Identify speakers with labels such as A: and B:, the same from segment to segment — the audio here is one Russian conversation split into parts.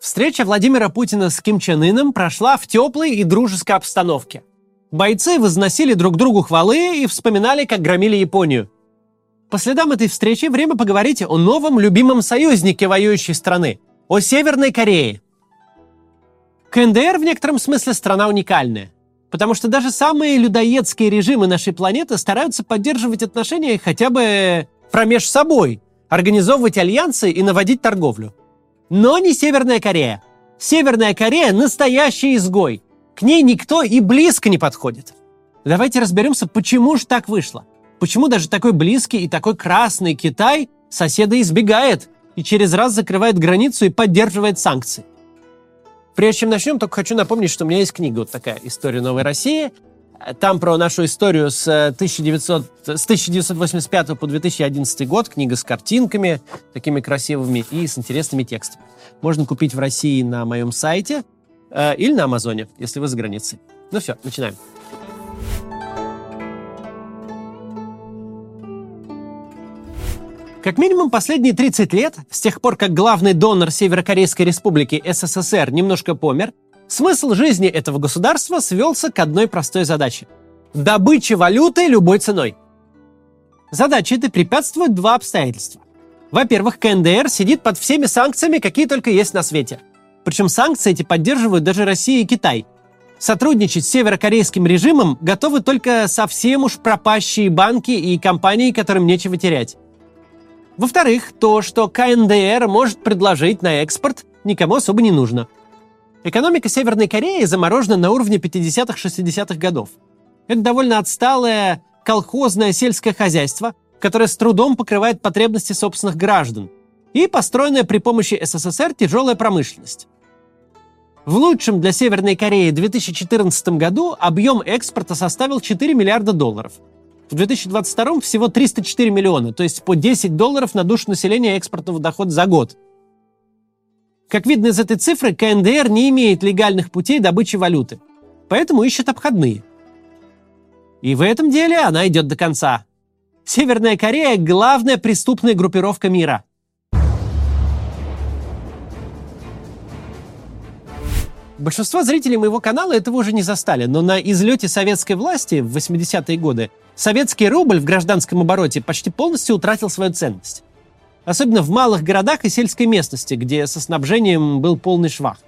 A: Встреча Владимира Путина с Ким Чен Ыном прошла в теплой и дружеской обстановке. Бойцы возносили друг другу хвалы и вспоминали, как громили Японию. По следам этой встречи время поговорить о новом любимом союзнике воюющей страны – о Северной Корее. КНДР в некотором смысле страна уникальная, потому что даже самые людоедские режимы нашей планеты стараются поддерживать отношения хотя бы промеж собой, организовывать альянсы и наводить торговлю. Но не Северная Корея. Северная Корея – настоящий изгой. К ней никто и близко не подходит. Давайте разберемся, почему же так вышло. Почему даже такой близкий и такой красный Китай соседа избегает и через раз закрывает границу и поддерживает санкции. Прежде чем начнем, только хочу напомнить, что у меня есть книга вот такая «История новой России». Там про нашу историю с, 1900, с 1985 по 2011 год. Книга с картинками такими красивыми и с интересными текстами. Можно купить в России на моем сайте э, или на Амазоне, если вы за границей. Ну все, начинаем. Как минимум последние 30 лет, с тех пор, как главный донор Северокорейской республики СССР немножко помер, Смысл жизни этого государства свелся к одной простой задаче – добыче валюты любой ценой. Задаче этой препятствуют два обстоятельства. Во-первых, КНДР сидит под всеми санкциями, какие только есть на свете. Причем санкции эти поддерживают даже Россия и Китай. Сотрудничать с северокорейским режимом готовы только совсем уж пропащие банки и компании, которым нечего терять. Во-вторых, то, что КНДР может предложить на экспорт, никому особо не нужно – Экономика Северной Кореи заморожена на уровне 50-60-х годов. Это довольно отсталое колхозное сельское хозяйство, которое с трудом покрывает потребности собственных граждан, и построенная при помощи СССР тяжелая промышленность. В лучшем для Северной Кореи 2014 году объем экспорта составил 4 миллиарда долларов. В 2022 всего 304 миллиона, то есть по 10 долларов на душу населения экспортного дохода за год – как видно из этой цифры, КНДР не имеет легальных путей добычи валюты, поэтому ищет обходные. И в этом деле она идет до конца. Северная Корея – главная преступная группировка мира. Большинство зрителей моего канала этого уже не застали, но на излете советской власти в 80-е годы советский рубль в гражданском обороте почти полностью утратил свою ценность особенно в малых городах и сельской местности, где со снабжением был полный швах.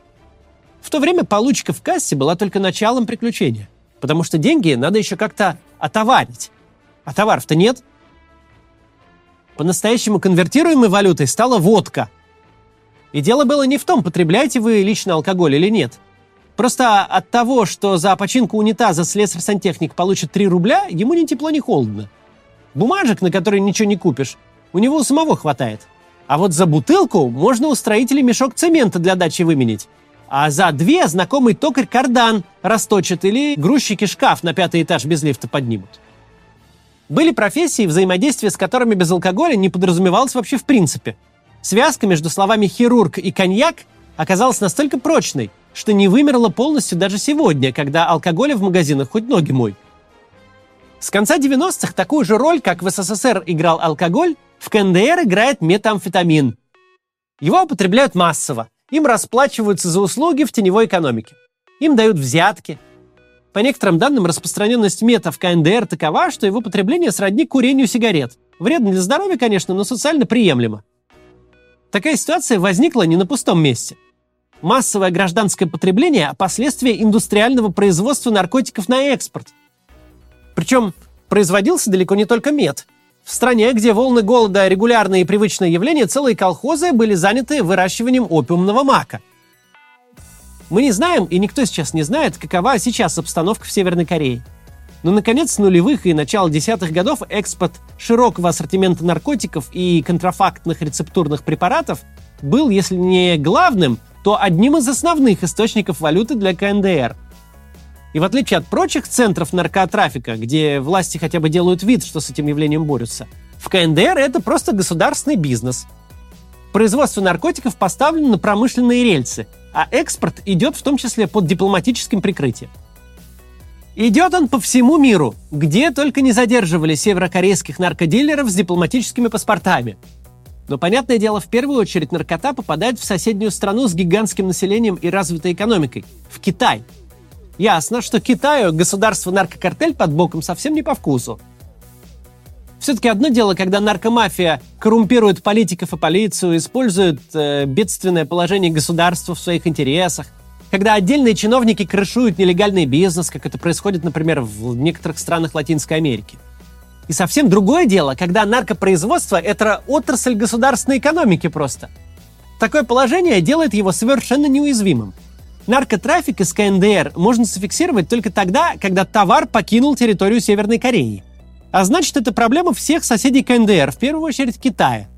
A: В то время получка в кассе была только началом приключения, потому что деньги надо еще как-то отоварить. А товаров-то нет. По-настоящему конвертируемой валютой стала водка. И дело было не в том, потребляете вы лично алкоголь или нет. Просто от того, что за починку унитаза слесарь-сантехник получит 3 рубля, ему ни тепло, ни холодно. Бумажек, на которые ничего не купишь, у него у самого хватает. А вот за бутылку можно у строителей мешок цемента для дачи выменить. А за две знакомый токарь кардан расточит или грузчики шкаф на пятый этаж без лифта поднимут. Были профессии, взаимодействие с которыми без алкоголя не подразумевалось вообще в принципе. Связка между словами «хирург» и «коньяк» оказалась настолько прочной, что не вымерла полностью даже сегодня, когда алкоголя в магазинах хоть ноги мой. С конца 90-х такую же роль, как в СССР играл алкоголь, в КНДР играет метамфетамин. Его употребляют массово. Им расплачиваются за услуги в теневой экономике. Им дают взятки. По некоторым данным, распространенность мета в КНДР такова, что его потребление сродни курению сигарет. Вредно для здоровья, конечно, но социально приемлемо. Такая ситуация возникла не на пустом месте. Массовое гражданское потребление – последствия индустриального производства наркотиков на экспорт. Причем производился далеко не только мед. В стране, где волны голода – регулярное и привычное явление, целые колхозы были заняты выращиванием опиумного мака. Мы не знаем, и никто сейчас не знает, какова сейчас обстановка в Северной Корее. Но наконец, нулевых и начала десятых годов экспорт широкого ассортимента наркотиков и контрафактных рецептурных препаратов был, если не главным, то одним из основных источников валюты для КНДР – и в отличие от прочих центров наркотрафика, где власти хотя бы делают вид, что с этим явлением борются, в КНДР это просто государственный бизнес. Производство наркотиков поставлено на промышленные рельсы, а экспорт идет в том числе под дипломатическим прикрытием. Идет он по всему миру, где только не задерживали северокорейских наркодилеров с дипломатическими паспортами. Но, понятное дело, в первую очередь наркота попадает в соседнюю страну с гигантским населением и развитой экономикой – в Китай. Ясно, что Китаю государство-наркокартель под боком совсем не по вкусу. Все-таки одно дело, когда наркомафия коррумпирует политиков и полицию, использует э, бедственное положение государства в своих интересах, когда отдельные чиновники крышуют нелегальный бизнес, как это происходит, например, в некоторых странах Латинской Америки. И совсем другое дело, когда наркопроизводство – это отрасль государственной экономики просто. Такое положение делает его совершенно неуязвимым. Наркотрафик из КНДР можно зафиксировать только тогда, когда товар покинул территорию Северной Кореи – а значит, это проблема всех соседей КНДР, в первую очередь Китая.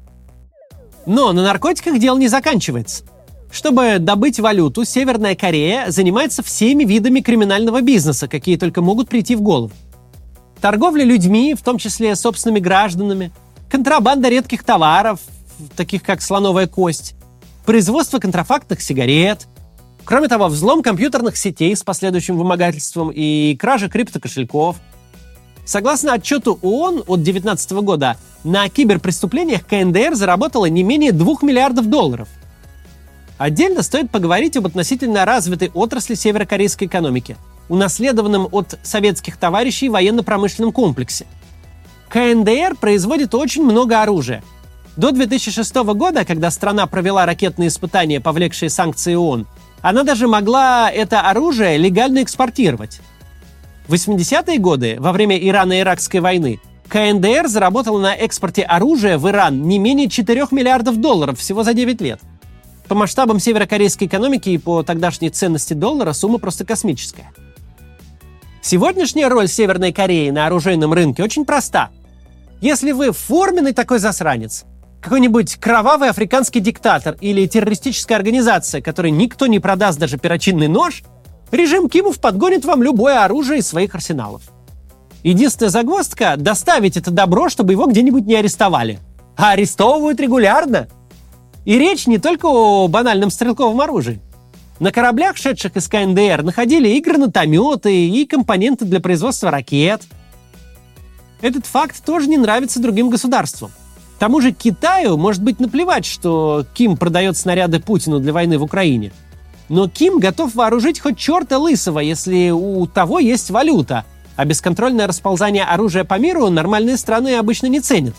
A: Но на наркотиках дело не заканчивается. Чтобы добыть валюту, Северная Корея занимается всеми видами криминального бизнеса, какие только могут прийти в голову. Торговля людьми, в том числе собственными гражданами, контрабанда редких товаров, таких как слоновая кость, производство контрафактных сигарет, кроме того, взлом компьютерных сетей с последующим вымогательством и кража криптокошельков – Согласно отчету ООН от 2019 года, на киберпреступлениях КНДР заработала не менее 2 миллиардов долларов. Отдельно стоит поговорить об относительно развитой отрасли северокорейской экономики, унаследованном от советских товарищей военно-промышленном комплексе. КНДР производит очень много оружия. До 2006 года, когда страна провела ракетные испытания, повлекшие санкции ООН, она даже могла это оружие легально экспортировать. В 80-е годы, во время Ирано-Иракской войны, КНДР заработала на экспорте оружия в Иран не менее 4 миллиардов долларов всего за 9 лет. По масштабам северокорейской экономики и по тогдашней ценности доллара сумма просто космическая. Сегодняшняя роль Северной Кореи на оружейном рынке очень проста. Если вы форменный такой засранец, какой-нибудь кровавый африканский диктатор или террористическая организация, которой никто не продаст даже перочинный нож – Режим Кимов подгонит вам любое оружие из своих арсеналов. Единственная загвоздка – доставить это добро, чтобы его где-нибудь не арестовали. А арестовывают регулярно. И речь не только о банальном стрелковом оружии. На кораблях, шедших из КНДР, находили и гранатометы, и компоненты для производства ракет. Этот факт тоже не нравится другим государствам. Тому же Китаю может быть наплевать, что Ким продает снаряды Путину для войны в Украине – но Ким готов вооружить хоть черта лысого, если у того есть валюта, а бесконтрольное расползание оружия по миру нормальные страны обычно не ценят.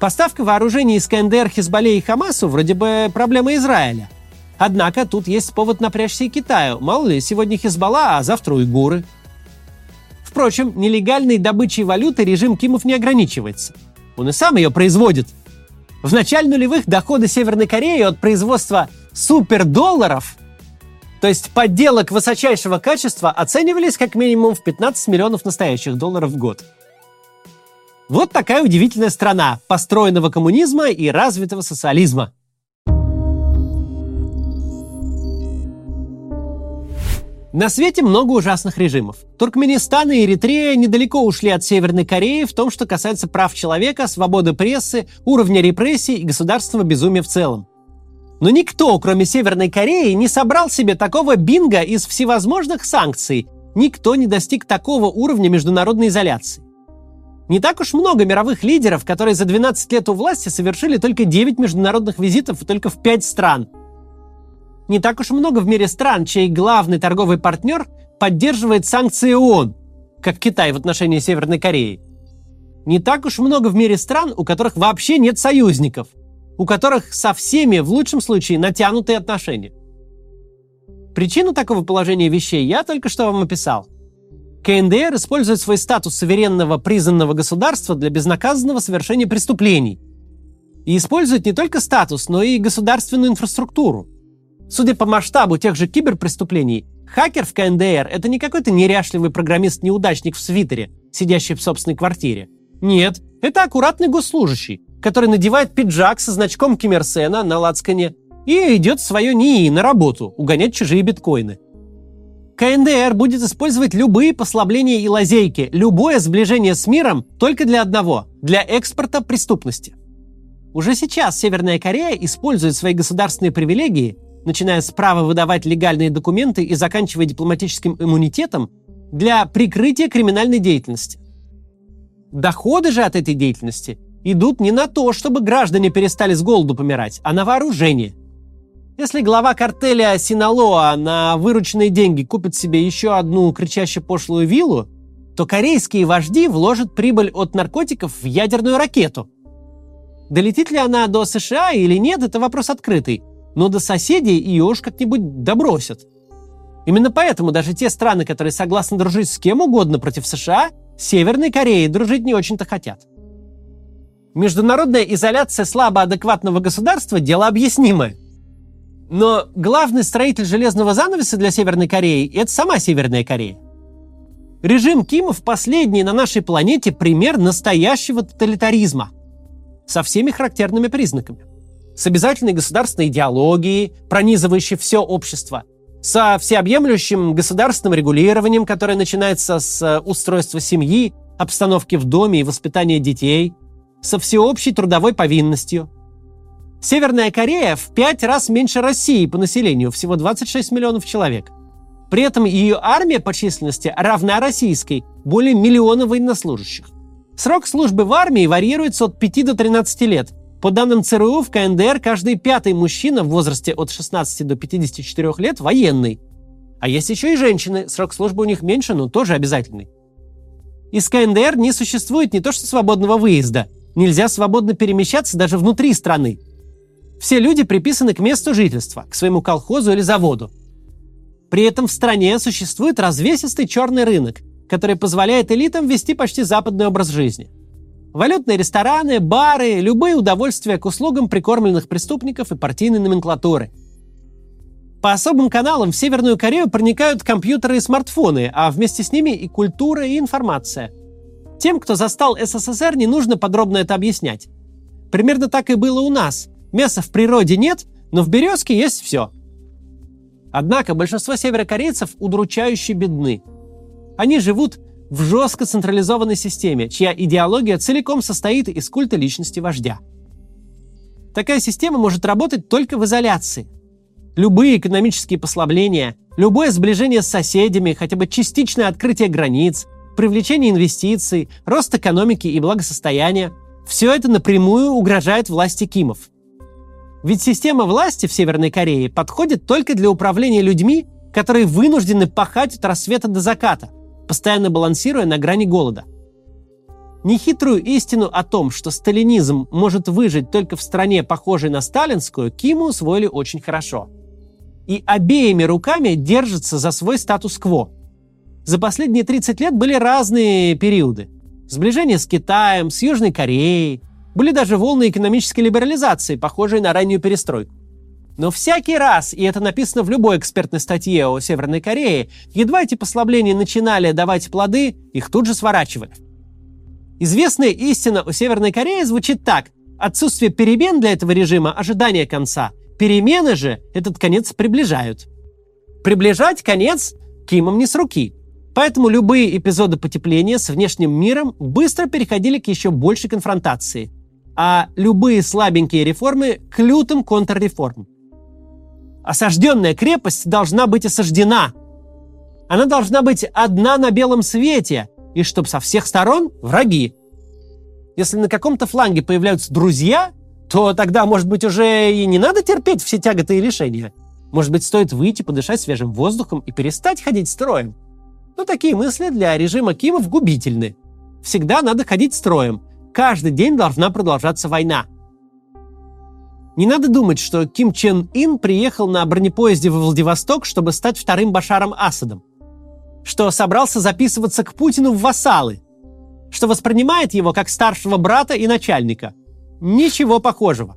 A: Поставка вооружений из КНДР, Хизбалле и Хамасу вроде бы проблема Израиля. Однако тут есть повод напрячься и Китаю. Мало ли, сегодня Хизбалла, а завтра уйгуры. Впрочем, нелегальной добычей валюты режим Кимов не ограничивается. Он и сам ее производит. В начале нулевых доходы Северной Кореи от производства супердолларов, то есть подделок высочайшего качества, оценивались как минимум в 15 миллионов настоящих долларов в год. Вот такая удивительная страна построенного коммунизма и развитого социализма. На свете много ужасных режимов. Туркменистан и Эритрея недалеко ушли от Северной Кореи в том, что касается прав человека, свободы прессы, уровня репрессий и государственного безумия в целом. Но никто, кроме Северной Кореи, не собрал себе такого бинга из всевозможных санкций. Никто не достиг такого уровня международной изоляции. Не так уж много мировых лидеров, которые за 12 лет у власти совершили только 9 международных визитов и только в 5 стран. Не так уж много в мире стран, чей главный торговый партнер поддерживает санкции ООН, как Китай в отношении Северной Кореи. Не так уж много в мире стран, у которых вообще нет союзников – у которых со всеми в лучшем случае натянутые отношения. Причину такого положения вещей я только что вам описал. КНДР использует свой статус суверенного признанного государства для безнаказанного совершения преступлений. И использует не только статус, но и государственную инфраструктуру. Судя по масштабу тех же киберпреступлений, хакер в КНДР – это не какой-то неряшливый программист-неудачник в свитере, сидящий в собственной квартире. Нет, это аккуратный госслужащий, который надевает пиджак со значком Киммерсена на лацкане и идет в свое НИИ на работу угонять чужие биткоины. КНДР будет использовать любые послабления и лазейки, любое сближение с миром только для одного – для экспорта преступности. Уже сейчас Северная Корея использует свои государственные привилегии, начиная с права выдавать легальные документы и заканчивая дипломатическим иммунитетом, для прикрытия криминальной деятельности. Доходы же от этой деятельности идут не на то, чтобы граждане перестали с голоду помирать, а на вооружение. Если глава картеля Синалоа на вырученные деньги купит себе еще одну кричаще пошлую виллу, то корейские вожди вложат прибыль от наркотиков в ядерную ракету. Долетит ли она до США или нет, это вопрос открытый. Но до соседей ее уж как-нибудь добросят. Именно поэтому даже те страны, которые согласны дружить с кем угодно против США, Северной Кореей дружить не очень-то хотят. Международная изоляция слабо адекватного государства – дело объяснимое. Но главный строитель железного занавеса для Северной Кореи – это сама Северная Корея. Режим Кимов последний на нашей планете пример настоящего тоталитаризма со всеми характерными признаками. С обязательной государственной идеологией, пронизывающей все общество, со всеобъемлющим государственным регулированием, которое начинается с э, устройства семьи, обстановки в доме и воспитания детей, со всеобщей трудовой повинностью. Северная Корея в пять раз меньше России по населению, всего 26 миллионов человек. При этом ее армия по численности равна российской, более миллиона военнослужащих. Срок службы в армии варьируется от 5 до 13 лет. По данным ЦРУ, в КНДР каждый пятый мужчина в возрасте от 16 до 54 лет военный. А есть еще и женщины, срок службы у них меньше, но тоже обязательный. Из КНДР не существует не то что свободного выезда, нельзя свободно перемещаться даже внутри страны. Все люди приписаны к месту жительства, к своему колхозу или заводу. При этом в стране существует развесистый черный рынок, который позволяет элитам вести почти западный образ жизни. Валютные рестораны, бары, любые удовольствия к услугам прикормленных преступников и партийной номенклатуры. По особым каналам в Северную Корею проникают компьютеры и смартфоны, а вместе с ними и культура, и информация. Тем, кто застал СССР, не нужно подробно это объяснять. Примерно так и было у нас. Мяса в природе нет, но в березке есть все – Однако большинство северокорейцев удручающе бедны. Они живут в жестко централизованной системе, чья идеология целиком состоит из культа личности вождя. Такая система может работать только в изоляции. Любые экономические послабления, любое сближение с соседями, хотя бы частичное открытие границ, привлечение инвестиций, рост экономики и благосостояния – все это напрямую угрожает власти Кимов – ведь система власти в Северной Корее подходит только для управления людьми, которые вынуждены пахать от рассвета до заката, постоянно балансируя на грани голода. Нехитрую истину о том, что сталинизм может выжить только в стране, похожей на сталинскую, Киму усвоили очень хорошо. И обеими руками держатся за свой статус-кво. За последние 30 лет были разные периоды. Сближение с Китаем, с Южной Кореей, были даже волны экономической либерализации, похожие на раннюю перестройку. Но всякий раз, и это написано в любой экспертной статье о Северной Корее, едва эти послабления начинали давать плоды, их тут же сворачивали. Известная истина о Северной Корее звучит так. Отсутствие перемен для этого режима – ожидание конца. Перемены же этот конец приближают. Приближать конец Кимом не с руки. Поэтому любые эпизоды потепления с внешним миром быстро переходили к еще большей конфронтации – а любые слабенькие реформы к лютым контрреформам. Осажденная крепость должна быть осаждена. Она должна быть одна на белом свете, и чтобы со всех сторон враги. Если на каком-то фланге появляются друзья, то тогда, может быть, уже и не надо терпеть все тяготы и лишения. Может быть, стоит выйти, подышать свежим воздухом и перестать ходить строем. Но такие мысли для режима Кимов губительны. Всегда надо ходить строем, каждый день должна продолжаться война. Не надо думать, что Ким Чен Ин приехал на бронепоезде в Владивосток, чтобы стать вторым Башаром Асадом. Что собрался записываться к Путину в вассалы. Что воспринимает его как старшего брата и начальника. Ничего похожего.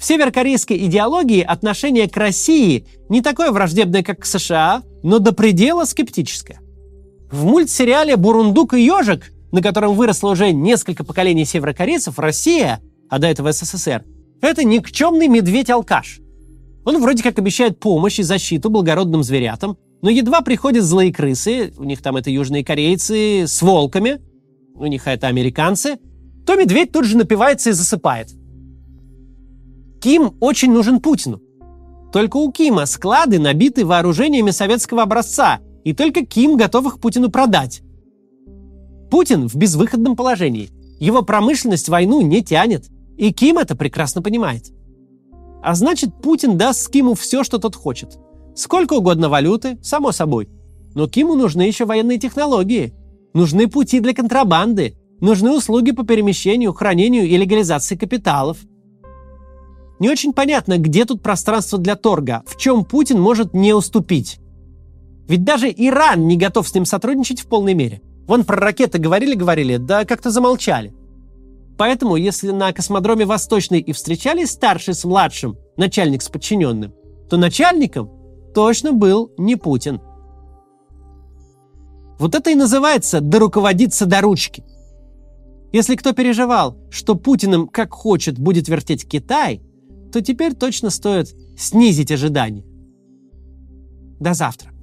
A: В северокорейской идеологии отношение к России не такое враждебное, как к США, но до предела скептическое. В мультсериале «Бурундук и ежик» на котором выросло уже несколько поколений северокорейцев, Россия, а до этого СССР, это никчемный медведь-алкаш. Он вроде как обещает помощь и защиту благородным зверятам, но едва приходят злые крысы, у них там это южные корейцы с волками, у них это американцы, то медведь тут же напивается и засыпает. Ким очень нужен Путину. Только у Кима склады набиты вооружениями советского образца, и только Ким готов их Путину продать. Путин в безвыходном положении. Его промышленность войну не тянет, и Ким это прекрасно понимает. А значит, Путин даст Киму все, что тот хочет. Сколько угодно валюты, само собой. Но Киму нужны еще военные технологии. Нужны пути для контрабанды. Нужны услуги по перемещению, хранению и легализации капиталов. Не очень понятно, где тут пространство для торга, в чем Путин может не уступить. Ведь даже Иран не готов с ним сотрудничать в полной мере. Вон про ракеты говорили-говорили, да как-то замолчали. Поэтому, если на космодроме Восточный и встречались старший с младшим, начальник с подчиненным, то начальником точно был не Путин. Вот это и называется «доруководиться до ручки». Если кто переживал, что Путиным как хочет будет вертеть Китай, то теперь точно стоит снизить ожидания. До завтра.